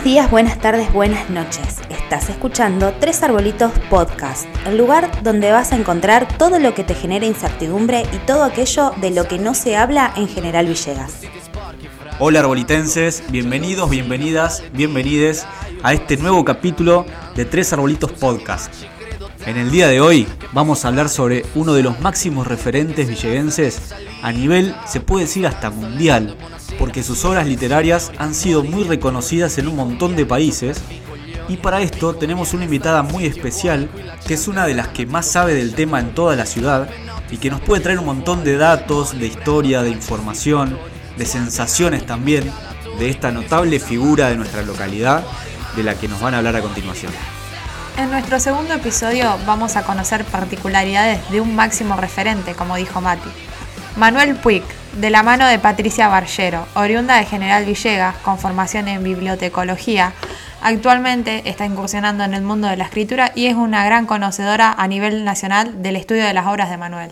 Buenos días, buenas tardes, buenas noches. Estás escuchando Tres Arbolitos Podcast, el lugar donde vas a encontrar todo lo que te genera incertidumbre y todo aquello de lo que no se habla en General Villegas. Hola arbolitenses, bienvenidos, bienvenidas, bienvenides a este nuevo capítulo de Tres Arbolitos Podcast. En el día de hoy vamos a hablar sobre uno de los máximos referentes villegenses a nivel, se puede decir hasta mundial, porque sus obras literarias han sido muy reconocidas en un montón de países. Y para esto tenemos una invitada muy especial, que es una de las que más sabe del tema en toda la ciudad y que nos puede traer un montón de datos, de historia, de información, de sensaciones también de esta notable figura de nuestra localidad de la que nos van a hablar a continuación. En nuestro segundo episodio vamos a conocer particularidades de un máximo referente, como dijo Mati. Manuel Puig, de la mano de Patricia Barllero, oriunda de General Villegas, con formación en bibliotecología. Actualmente está incursionando en el mundo de la escritura y es una gran conocedora a nivel nacional del estudio de las obras de Manuel.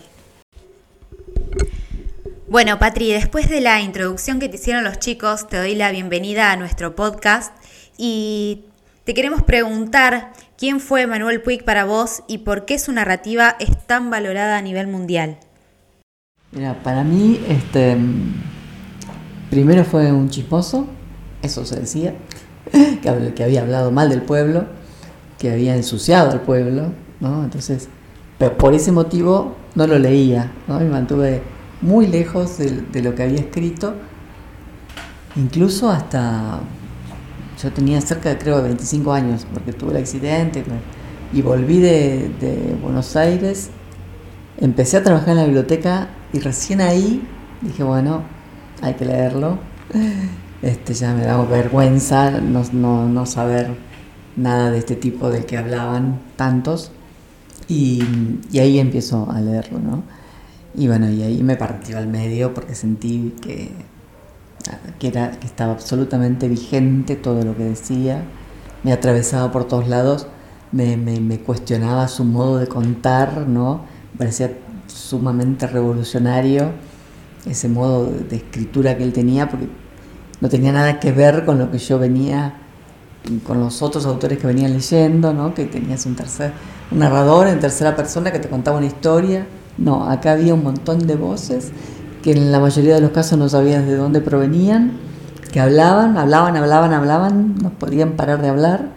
Bueno, Patri, después de la introducción que te hicieron los chicos, te doy la bienvenida a nuestro podcast y te queremos preguntar quién fue Manuel Puig para vos y por qué su narrativa es tan valorada a nivel mundial. Mira, para mí, este, primero fue un chismoso, eso se decía, que, había hablado mal del pueblo, que había ensuciado al pueblo, ¿no? Entonces, pero por ese motivo no lo leía, ¿no? Me mantuve muy lejos de, lo que había escrito, incluso hasta, yo tenía cerca de creo 25 años, porque tuve el accidente y volví de, de Buenos Aires, empecé a trabajar en la biblioteca y recién ahí dije, bueno, hay que leerlo. Este, ya me daba vergüenza no, saber nada de este tipo del que hablaban tantos. Y, ahí empiezo a leerlo, ¿no? Y bueno, y ahí me partió al medio porque sentí que, que, era, que estaba absolutamente vigente todo lo que decía. Me atravesaba por todos lados, me, me, me cuestionaba su modo de contar, ¿no? Parecía sumamente revolucionario ese modo de escritura que él tenía, porque no tenía nada que ver con lo que yo venía, con los otros autores que venían leyendo, ¿no? que tenías un, tercer, un narrador en tercera persona que te contaba una historia. No, acá había un montón de voces que en la mayoría de los casos no sabías de dónde provenían, que hablaban, hablaban, hablaban, hablaban, no podían parar de hablar.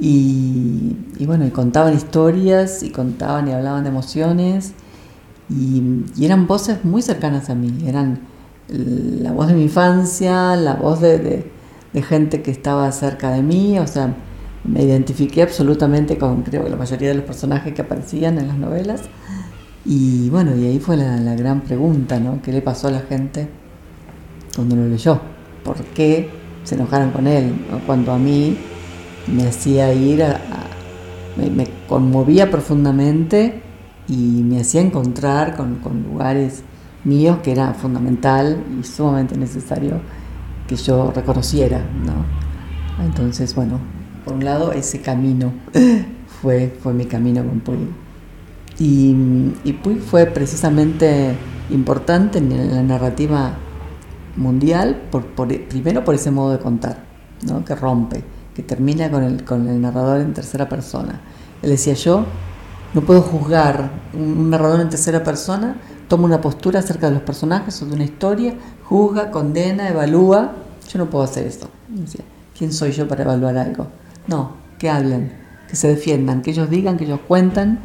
Y, y bueno, y contaban historias y contaban y hablaban de emociones y, eran voces muy cercanas a mí, eran la voz de mi infancia, la voz de, gente que estaba cerca de mí, o sea, me identifiqué absolutamente con creo que la mayoría de los personajes que aparecían en las novelas. Y bueno, y ahí fue la, gran pregunta, ¿no? ¿Qué le pasó a la gente cuando lo leyó? ¿Por qué se enojaron con él? Cuando a mí me hacía ir me conmovía profundamente y me hacía encontrar con, lugares míos que era fundamental y sumamente necesario que yo reconociera, ¿no? Entonces, bueno, por un lado ese camino fue, fue mi camino con Puy. Y, y Puy fue precisamente importante en la narrativa mundial, por, primero por ese modo de contar, ¿no? que rompe, que termina con el, con el narrador en tercera persona. Él decía yo, no puedo juzgar. Un narrador en tercera persona toma una postura acerca de los personajes o de una historia, juzga, condena, evalúa. Yo no puedo hacer eso. ¿Quién soy yo para evaluar algo? No, que hablen, que se defiendan, que ellos digan, que ellos cuentan.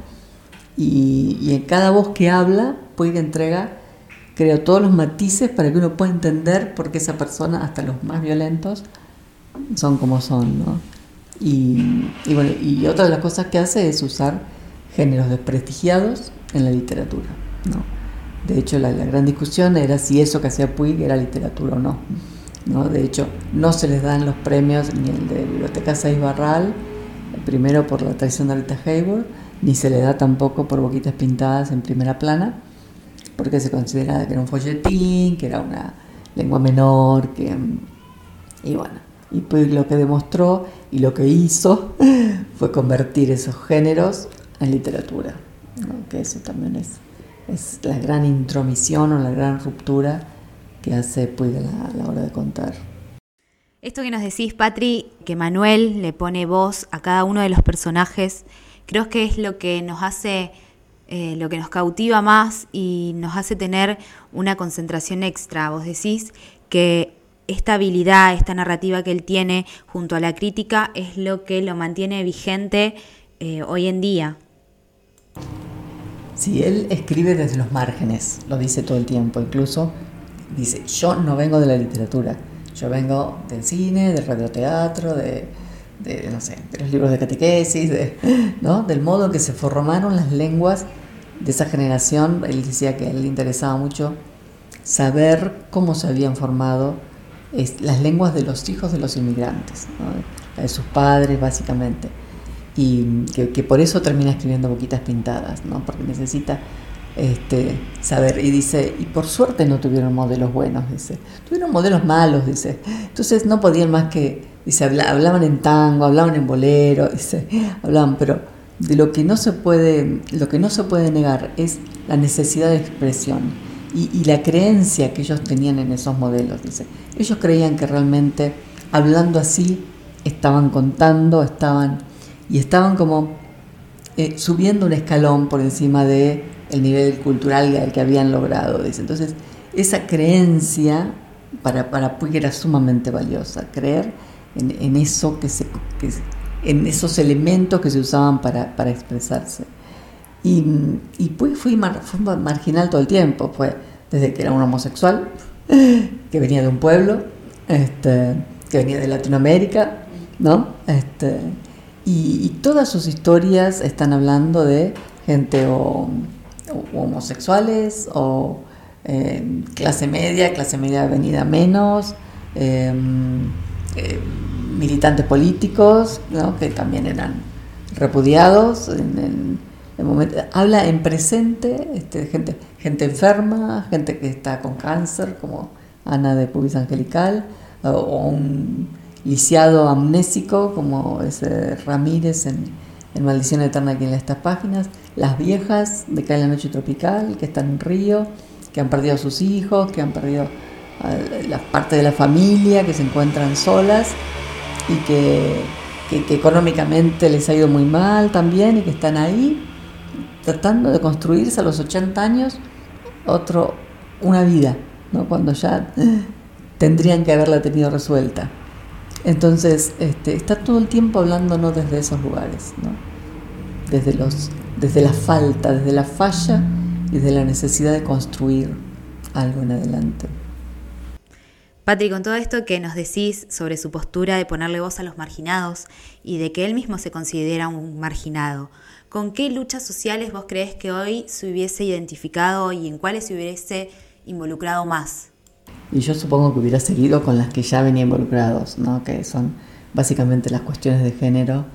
Y, en cada voz que habla, puede entregar, creo, todos los matices para que uno pueda entender por qué esa persona, hasta los más violentos, son como son. ¿no? Y, y, bueno, y otra de las cosas que hace es usar géneros desprestigiados en la literatura. ¿no? De hecho, la, gran discusión era si eso que hacía Puig era literatura o no. ¿no? De hecho, no se les dan los premios ni el de Biblioteca 6 Barral, primero por la traición de Rita Hayworth, ni se le da tampoco por Boquitas Pintadas en primera plana, porque se considera que era un folletín, que era una lengua menor, que... Y bueno, y Puig lo que demostró y lo que hizo fue convertir esos géneros en literatura, que eso también es, es la gran intromisión o la gran ruptura que hace Puig a la, hora de contar. Esto que nos decís, Patri, que Manuel le pone voz a cada uno de los personajes, creo que es lo que nos hace, eh, lo que nos cautiva más y nos hace tener una concentración extra. Vos decís que esta habilidad, esta narrativa que él tiene junto a la crítica es lo que lo mantiene vigente eh, hoy en día. Sí, él escribe desde los márgenes, lo dice todo el tiempo, incluso dice, yo no vengo de la literatura, yo vengo del cine, del radioteatro, de, de, no sé, de los libros de catequesis, de, ¿no? del modo que se formaron las lenguas de esa generación. Él decía que a él le interesaba mucho saber cómo se habían formado las lenguas de los hijos de los inmigrantes, de sus padres básicamente. Y que, por eso termina escribiendo Boquitas Pintadas, ¿no? porque necesita este, saber. Y dice, y por suerte no tuvieron modelos buenos, dice. Tuvieron modelos malos, dice. Entonces no podían más que, dice, hablaban en tango, hablaban en bolero, dice, hablaban, pero de lo que no se puede, lo que no se puede negar es la necesidad de expresión y, la creencia que ellos tenían en esos modelos, dice. Ellos creían que realmente hablando así estaban contando, estaban y estaban como eh, subiendo un escalón por encima de el nivel cultural que habían logrado. Entonces, esa creencia para, para Puig era sumamente valiosa, creer en, eso que se, en esos elementos que se usaban para, para expresarse. Y, y Puig fue, fue, marginal todo el tiempo, fue desde que era un homosexual, que venía de un pueblo, este, que venía de Latinoamérica, ¿no? Este, y, todas sus historias están hablando de gente o, homosexuales o eh, clase media, clase media venida menos, em, eh, militantes políticos, ¿no? que también eran repudiados en, el momento, habla en presente, este, gente, gente enferma, gente que está con cáncer, como Ana de Pubis Angelical, o, un lisiado amnésico, como ese Ramírez en, Maldición Eterna aquí en estas páginas, las viejas de Cae la Noche Tropical, que están en Río, que han perdido a sus hijos, que han perdido la parte de la familia, que se encuentran solas y que, que económicamente les ha ido muy mal también y que están ahí tratando de construirse a los 80 años otro, una vida, ¿no? cuando ya tendrían que haberla tenido resuelta. Entonces, este, está todo el tiempo hablándonos desde esos lugares, ¿no? desde, los, desde la falta, desde la falla y de la necesidad de construir algo en adelante. Patri, con todo esto que nos decís sobre su postura de ponerle voz a los marginados y de que él mismo se considera un marginado, ¿Con qué luchas sociales vos crees que hoy se hubiese identificado y en cuáles se hubiese involucrado más? Y yo supongo que hubiera seguido con las que ya venía involucrados, ¿no? que son básicamente las cuestiones de género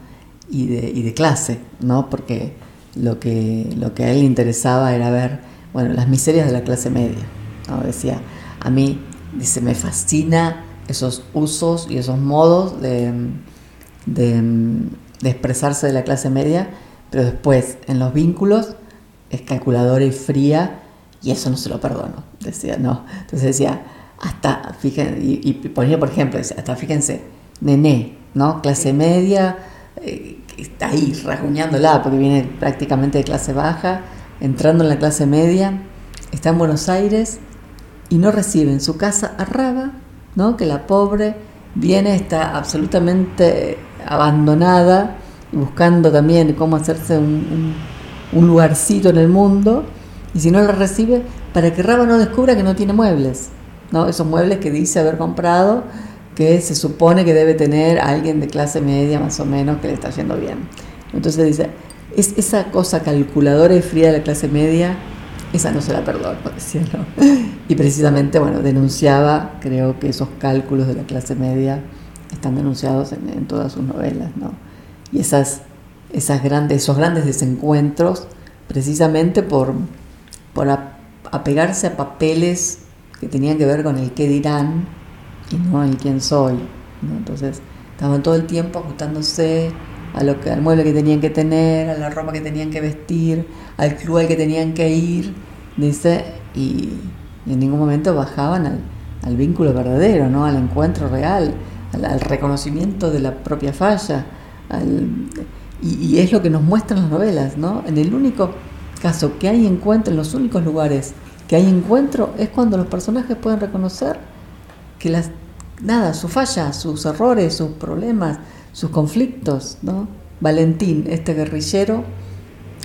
y de, y de clase, ¿no? porque lo que, lo que a él le interesaba era ver bueno, las miserias de la clase media. ¿no? Decía, a mí, dice, me fascina esos usos y esos modos de, de, de expresarse de la clase media pero después, en los vínculos, es calculadora y fría, y eso no se lo perdono. Decía, no. Entonces decía, hasta, fíjense, y, ponía, por ejemplo, hasta fíjense, nené, ¿no? Clase media, eh, está ahí rasguñándola, porque viene prácticamente de clase baja, entrando en la clase media, está en Buenos Aires y no recibe en su casa a Raba, ¿no? Que la pobre viene, está absolutamente abandonada buscando también cómo hacerse un, lugarcito en el mundo, y si no la recibe, para que Raba no descubra que no tiene muebles, ¿no? esos muebles que dice haber comprado, que se supone que debe tener alguien de clase media más o menos que le está yendo bien. Entonces dice, es esa cosa calculadora y fría de la clase media, esa no se la perdono, decía, Y precisamente, bueno, denunciaba, creo que esos cálculos de la clase media están denunciados en, en todas sus novelas, ¿no? y esas, esas grandes, esos grandes desencuentros precisamente por, por apegarse a papeles que tenían que ver con el qué dirán y no el quién soy. Entonces estaban todo el tiempo ajustándose a lo que, al mueble que tenían que tener, a la ropa que tenían que vestir, al club al que tenían que ir, dice, y, en ningún momento bajaban al, al, vínculo verdadero, ¿no? al encuentro real, al, reconocimiento de la propia falla. y, es lo que nos muestran las novelas, ¿no? En el único caso que hay encuentro, en los únicos lugares que hay encuentro, es cuando los personajes pueden reconocer que las, nada, su falla, sus errores, sus problemas, sus conflictos, ¿no? Valentín, este guerrillero,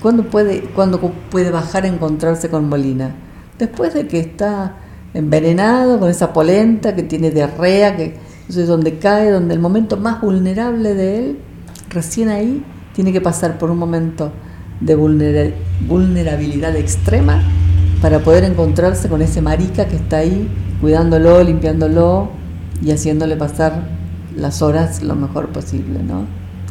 ¿cuándo puede, cuando puede bajar a encontrarse con Molina? Después de que está envenenado con esa polenta, que tiene diarrea, que es donde cae, donde el momento más vulnerable de él, recién ahí, tiene que pasar por un momento de vulnerabilidad extrema para poder encontrarse con ese marica que está ahí cuidándolo, limpiándolo y haciéndole pasar las horas lo mejor posible, ¿no?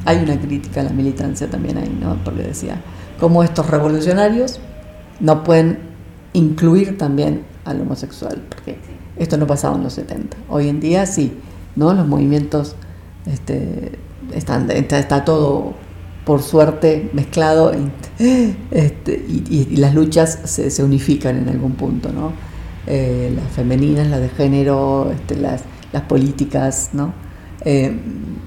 Hay una crítica a la militancia también ahí, ¿no? Porque decía, cómo estos revolucionarios no pueden incluir también al homosexual, porque esto no pasaba en los 70. Hoy en día sí, ¿no? Los movimientos este, están, está, todo por suerte mezclado este, y, las luchas se, unifican en algún punto, ¿no? Eh, las femeninas, las de género, este, las, políticas, ¿no? Eh,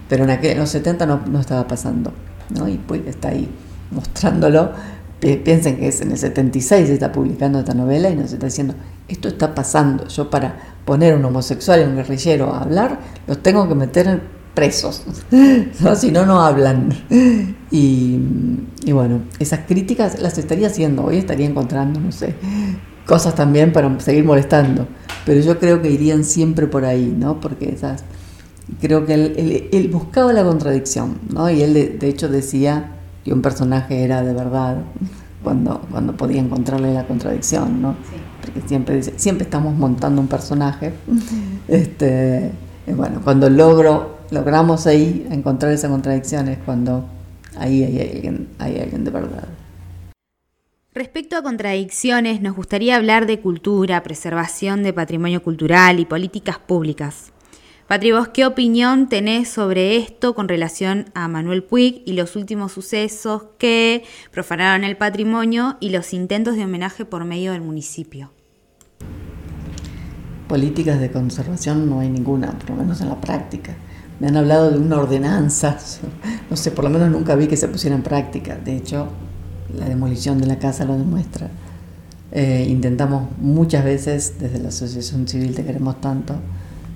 pero en, aquel, los 70 no, estaba pasando, ¿no? Y pues está ahí mostrándolo. Piensen que es en el 76 se está publicando esta novela y nos está diciendo, esto está pasando. Yo para poner un homosexual y un guerrillero a hablar, los tengo que meter presos, ¿no? si no, no hablan. Y, y, bueno, esas críticas las estaría haciendo, hoy estaría encontrando, no sé, cosas también para seguir molestando, pero yo creo que irían siempre por ahí, ¿no? Porque esas creo que él, buscaba la contradicción, ¿no? Y él de, hecho decía que un personaje era de verdad cuando, cuando podía encontrarle la contradicción, ¿no? Porque siempre dice, siempre estamos montando un personaje. Este, bueno, cuando logro, logramos ahí encontrar esa contradicción es cuando ahí hay alguien, hay alguien de verdad. Respecto a contradicciones, nos gustaría hablar de cultura, preservación de patrimonio cultural y políticas públicas. Patri, vos qué opinión tenés sobre esto con relación a Manuel Puig y los últimos sucesos que profanaron el patrimonio y los intentos de homenaje por medio del municipio? Políticas de conservación no hay ninguna, por lo menos en la práctica. Me han hablado de una ordenanza, no sé, por lo menos nunca vi que se pusiera en práctica. De hecho, la demolición de la casa lo demuestra. Eh, intentamos muchas veces desde la Asociación Civil Te Queremos Tanto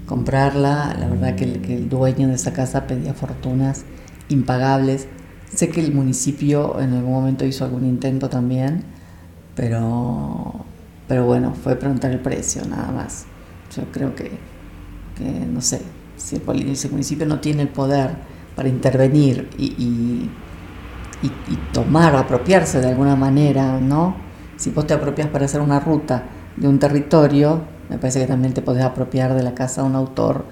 comprarla. La verdad que el, dueño de esa casa pedía fortunas impagables. Sé que el municipio en algún momento hizo algún intento también, pero, pero bueno, fue preguntar el precio nada más. Yo creo que, no sé, si el, municipio no tiene el poder para intervenir y, tomar, apropiarse de alguna manera, ¿no? Si vos te apropias para hacer una ruta de un territorio, me parece que también te podés apropiar de la casa de un autor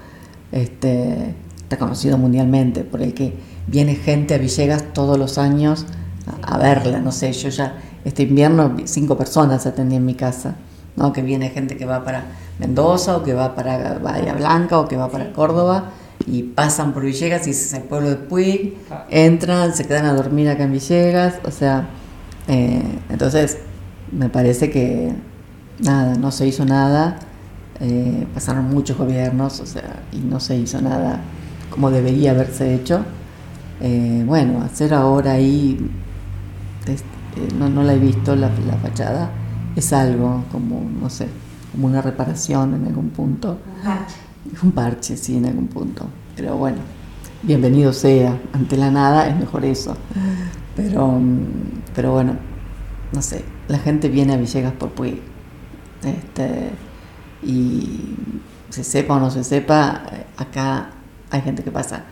este, reconocido mundialmente, por el que viene gente a Villegas todos los años a, verla. No sé, yo ya este invierno cinco personas atendí en mi casa, ¿no? que viene gente que va para Mendoza o que va para Bahía Blanca o que va para Córdoba y pasan por Villegas y es el pueblo de Puig, entran, se quedan a dormir acá en Villegas, o sea, eh, entonces me parece que nada, no se hizo nada eh, pasaron muchos gobiernos, o sea, y no se hizo nada como debería haberse hecho. Eh, bueno, hacer ahora ahí, eh, no, no, la he visto la, la, fachada, es algo como, no sé, como una reparación en algún punto. Un parche. Un parche, sí, en algún punto. Pero bueno, bienvenido sea, ante la nada es mejor eso. Pero, pero bueno, no sé, la gente viene a Villegas por Puig. Este, y se sepa o no se sepa, acá hay gente que pasa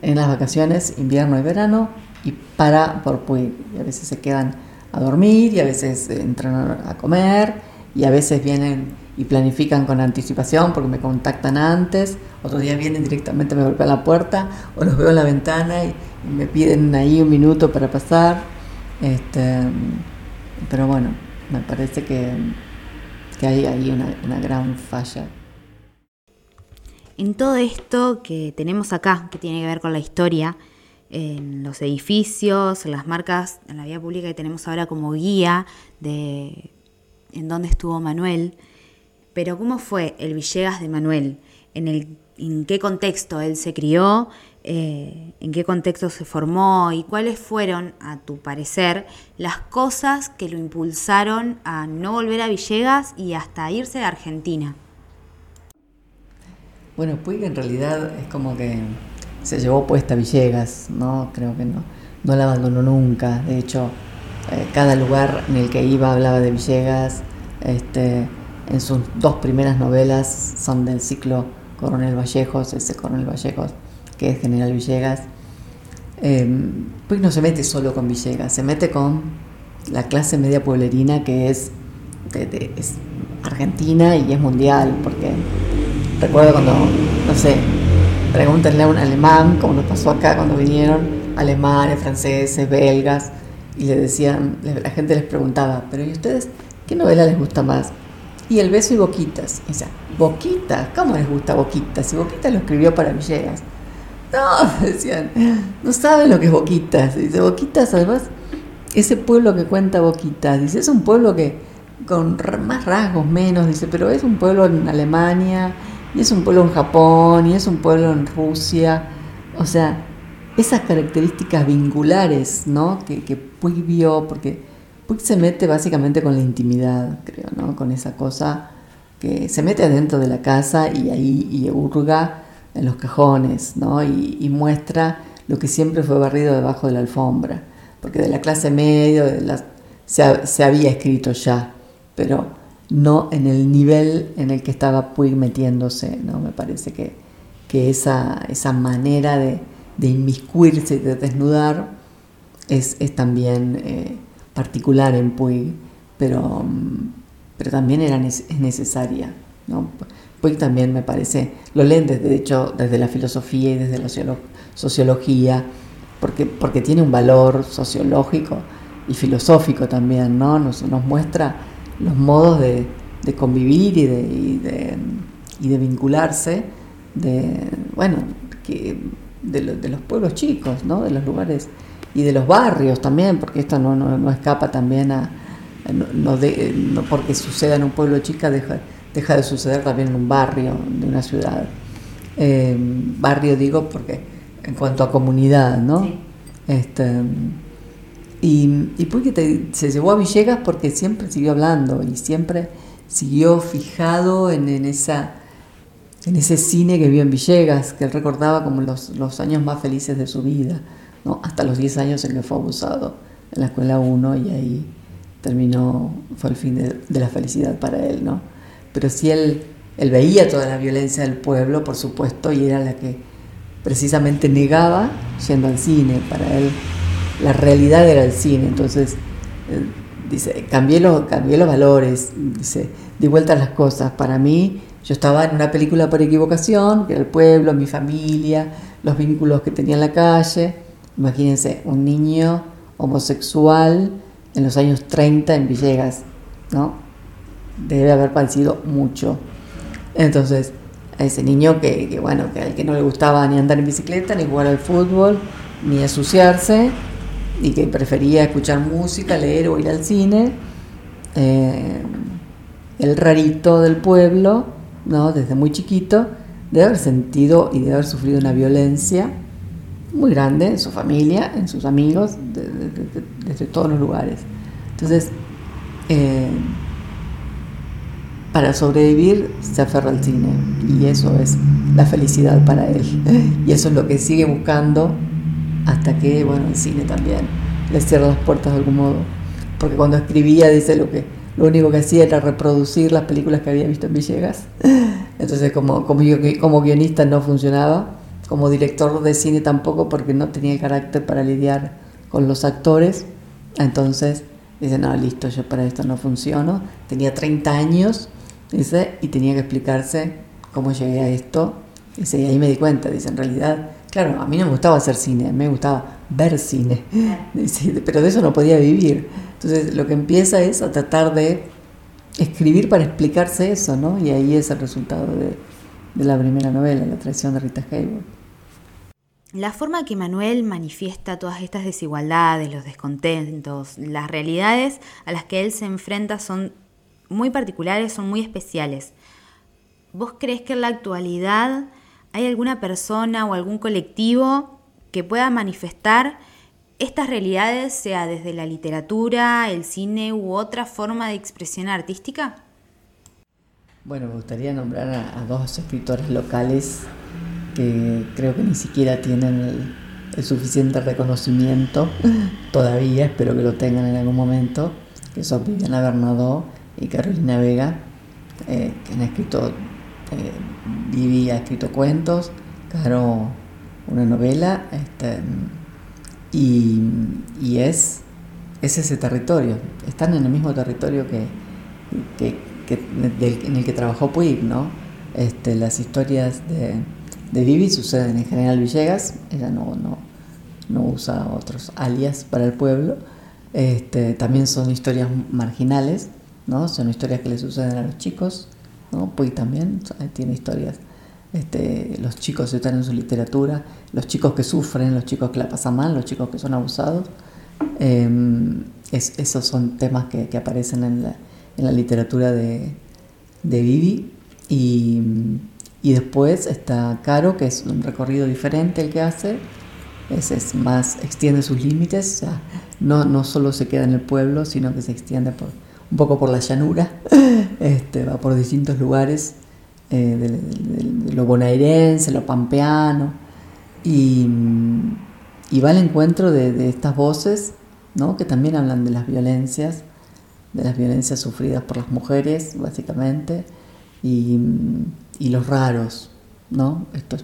en las vacaciones, invierno y verano, y para por Puig. Y a veces se quedan a dormir, y a veces entran a comer, y a veces vienen y planifican con anticipación porque me contactan antes, otros días vienen directamente, me golpean la puerta, o los veo en la ventana y, me piden ahí un minuto para pasar. Este, pero bueno, me parece que que hay ahí una, gran falla. En todo esto que tenemos acá, que tiene que ver con la historia, en los edificios, en las marcas, en la vía pública que tenemos ahora como guía de en dónde estuvo Manuel, pero ¿cómo fue el Villegas de Manuel? En el en qué contexto él se crió, eh, en qué contexto se formó y cuáles fueron, a tu parecer, las cosas que lo impulsaron a no volver a Villegas y hasta irse de Argentina. Bueno, Puig en realidad es como que se llevó puesta Villegas, ¿no? Creo que no, no la abandonó nunca. De hecho, cada lugar en el que iba hablaba de Villegas. Este, en sus dos primeras novelas son del ciclo Coronel Vallejos, ese Coronel Vallejos que es General Villegas. pues no se mete solo con Villegas, se mete con la clase media pueblerina que es, es argentina y es mundial, porque recuerdo cuando, no sé, pregúntenle a un alemán, como nos pasó acá cuando vinieron, alemanes, franceses, belgas, y le decían, la gente les preguntaba, pero ¿y ustedes qué novela les gusta más? Y El beso y Boquitas. Y decía, ¿Boquitas? ¿Cómo les gusta Boquitas? Y Boquitas lo escribió para Villegas. No, decían, no saben lo que es Boquitas. Dice, Boquitas, además, ese pueblo que cuenta Boquitas, dice, es un pueblo que con más rasgos, menos, dice, pero es un pueblo en Alemania, y es un pueblo en Japón, y es un pueblo en Rusia. O sea, esas características vinculares, ¿no? Que, que Puig vio, porque Puig se mete básicamente con la intimidad, creo, ¿no? Con esa cosa que se mete adentro de la casa y ahí y hurga en los cajones, ¿no? Y, muestra lo que siempre fue barrido debajo de la alfombra, porque de la clase media de se, había escrito ya, pero no en el nivel en el que estaba Puig metiéndose, ¿no? Me parece que, que esa, esa manera de, inmiscuirse y de desnudar es, también eh, particular en Puig, pero, pero también era, es necesaria, ¿no? Puig también me parece, lo leen desde, de hecho desde la filosofía y desde la sociología, porque, porque tiene un valor sociológico y filosófico también, ¿no? Nos, nos muestra los modos de, convivir y de, y de, vincularse de, bueno, que, de, los pueblos chicos, ¿no? De los lugares y de los barrios también, porque esto no, no, escapa también a, no, no, porque suceda en un pueblo chica, deja deja de suceder también en un barrio de una ciudad. Eh, barrio digo porque en cuanto a comunidad, ¿no? Este, y, y porque se llevó a Villegas porque siempre siguió hablando y siempre siguió fijado en, esa, en ese cine que vio en Villegas, que él recordaba como los, los años más felices de su vida, ¿no? hasta los 10 años en que fue abusado en la escuela 1 y ahí terminó, fue el fin de, de la felicidad para él. ¿no? pero si él, él veía toda la violencia del pueblo, por supuesto, y era la que precisamente negaba yendo al cine. Para él la realidad era el cine, entonces eh, dice, cambié, los, cambié los valores, dice, di vuelta a las cosas. Para mí, yo estaba en una película por equivocación, que era el pueblo, mi familia, los vínculos que tenía en la calle. Imagínense, un niño homosexual en los años 30 en Villegas, ¿no? debe haber padecido mucho. Entonces, a ese niño que, bueno, que al que no le gustaba ni andar en bicicleta, ni jugar al fútbol, ni asociarse, y que prefería escuchar música, leer o ir al cine, eh, el rarito del pueblo, ¿no? desde muy chiquito, debe haber sentido y debe haber sufrido una violencia muy grande en su familia, en sus amigos, desde todos los lugares. Entonces, eh, para sobrevivir se aferra al cine y eso es la felicidad para él. Y eso es lo que sigue buscando hasta que, bueno, el cine también le cierra las puertas de algún modo. Porque cuando escribía, dice lo que lo único que hacía era reproducir las películas que había visto en Villegas. Entonces, como, como, como guionista no funcionaba, como director de cine tampoco, porque no tenía el carácter para lidiar con los actores. Entonces, dice, no, listo, yo para esto no funciono. Tenía 30 años Dice, y tenía que explicarse cómo llegué a esto. Dice, y ahí me di cuenta, dice, en realidad, claro, a mí no me gustaba hacer cine, me gustaba ver cine, dice, pero de eso no podía vivir. Entonces lo que empieza es a tratar de escribir para explicarse eso, ¿no? Y ahí es el resultado de, de la primera novela, La traición de Rita Hayworth. La forma que Manuel manifiesta todas estas desigualdades, los descontentos, las realidades a las que él se enfrenta son muy particulares, son muy especiales. ¿Vos crees que en la actualidad ¿Hay alguna persona o algún colectivo que pueda manifestar estas realidades, sea desde la literatura, el cine u otra forma de expresión artística? Bueno, me gustaría nombrar a, dos escritores locales que creo que ni siquiera tienen el, suficiente reconocimiento todavía, espero que lo tengan en algún momento, que son Viviana Bernadó y Carolina Vega, eh, que han escrito, eh, Vivi ha escrito cuentos, Caro una novela, este, y, es, es, ese territorio, están en el mismo territorio que, en el que trabajó Puig, ¿no? Este, las historias de, de Vivi suceden en General Villegas, ella no, no, no usa otros alias para el pueblo, este, también son historias marginales, ¿no? son historias que le suceden a los chicos, ¿no? Puig también tiene historias este, los chicos están en su literatura, los chicos que sufren, los chicos que la pasan mal, los chicos que son abusados. Em, esos son temas que, aparecen en la, literatura de, de Vivi. Y, después está Caro, que es un recorrido diferente el que hace. Es, más, extiende sus límites, no, no solo se queda en el pueblo, sino que se extiende por, un poco por la llanura, este, va por distintos lugares eh, de, lo bonaerense, lo pampeano, y, va al encuentro de, estas voces ¿no? que también hablan de las violencias, de las violencias sufridas por las mujeres, básicamente, y, los raros, ¿no? Esto,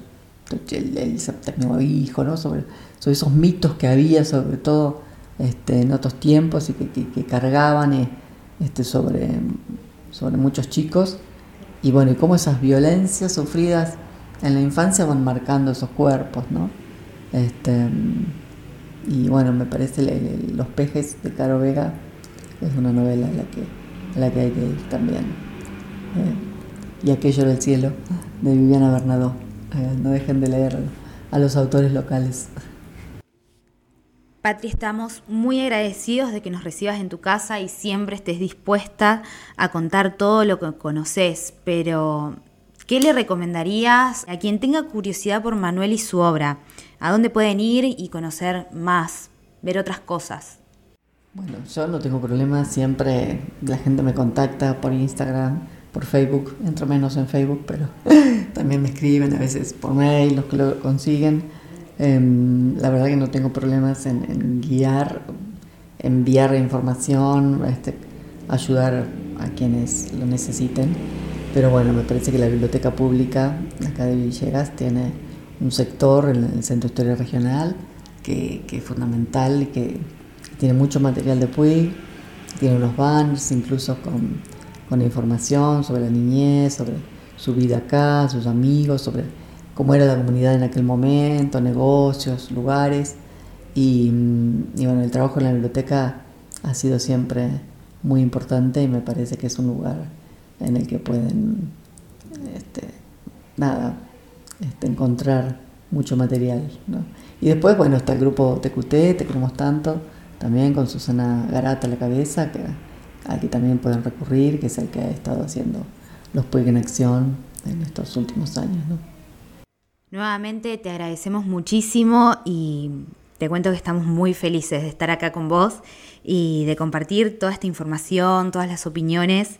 el, el séptimo hijo, ¿no? Sobre, sobre, esos mitos que había, sobre todo este, en otros tiempos, y que, cargaban eh, este, sobre, sobre muchos chicos y bueno, y cómo esas violencias sufridas en la infancia van marcando esos cuerpos, ¿no? Este, y bueno, me parece Los pejes de Caro Vega es una novela a la que, la que hay que ir también. Eh, y Aquello del cielo de Viviana Bernadó. Eh, no dejen de leer a los autores locales. Patri, estamos muy agradecidos de que nos recibas en tu casa y siempre estés dispuesta a contar todo lo que conoces, pero ¿qué le recomendarías a quien tenga curiosidad por Manuel y su obra? ¿A dónde pueden ir y conocer más, ver otras cosas? Bueno, yo no tengo problema, siempre la gente me contacta por Instagram, por Facebook, entro menos en Facebook, pero también me escriben a veces por mail, los que lo consiguen. Em, la verdad que no tengo problemas en, guiar, enviar información, este, ayudar a quienes lo necesiten. Pero bueno, me parece que la biblioteca pública acá de Villegas tiene un sector en el Centro de Historia Regional que, es fundamental y que, tiene mucho material de Puig, tiene unos banners incluso con, con información sobre la niñez, sobre su vida acá, sus amigos, sobre cómo era la comunidad en aquel momento, negocios, lugares. Y, bueno, el trabajo en la biblioteca ha sido siempre muy importante y me parece que es un lugar en el que pueden, este, nada, este, encontrar mucho material. Y después, bueno, está el grupo TQT, Te Queremos Tanto, también con Susana Garata a la cabeza, que aquí también pueden recurrir, que es el que ha estado haciendo los Puig en acción en estos últimos años. ¿no? Nuevamente te agradecemos muchísimo y te cuento que estamos muy felices de estar acá con vos y de compartir toda esta información, todas las opiniones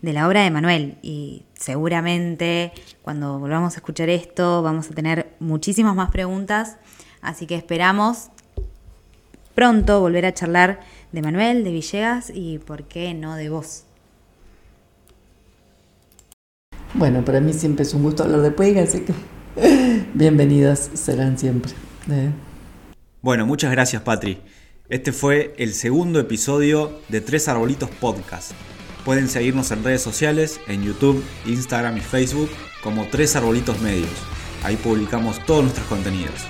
de la obra de Manuel. Y seguramente cuando volvamos a escuchar esto vamos a tener muchísimas más preguntas, así que esperamos pronto volver a charlar de Manuel, de Villegas y por qué no de vos. Bueno, para mí siempre es un gusto hablar de Puega, así que Bienvenidas serán siempre. Eh. Bueno, muchas gracias Patri. Este fue el segundo episodio de Tres Arbolitos Podcast. Pueden seguirnos en redes sociales, en YouTube, Instagram y Facebook como Tres Arbolitos Medios. Ahí publicamos todos nuestros contenidos.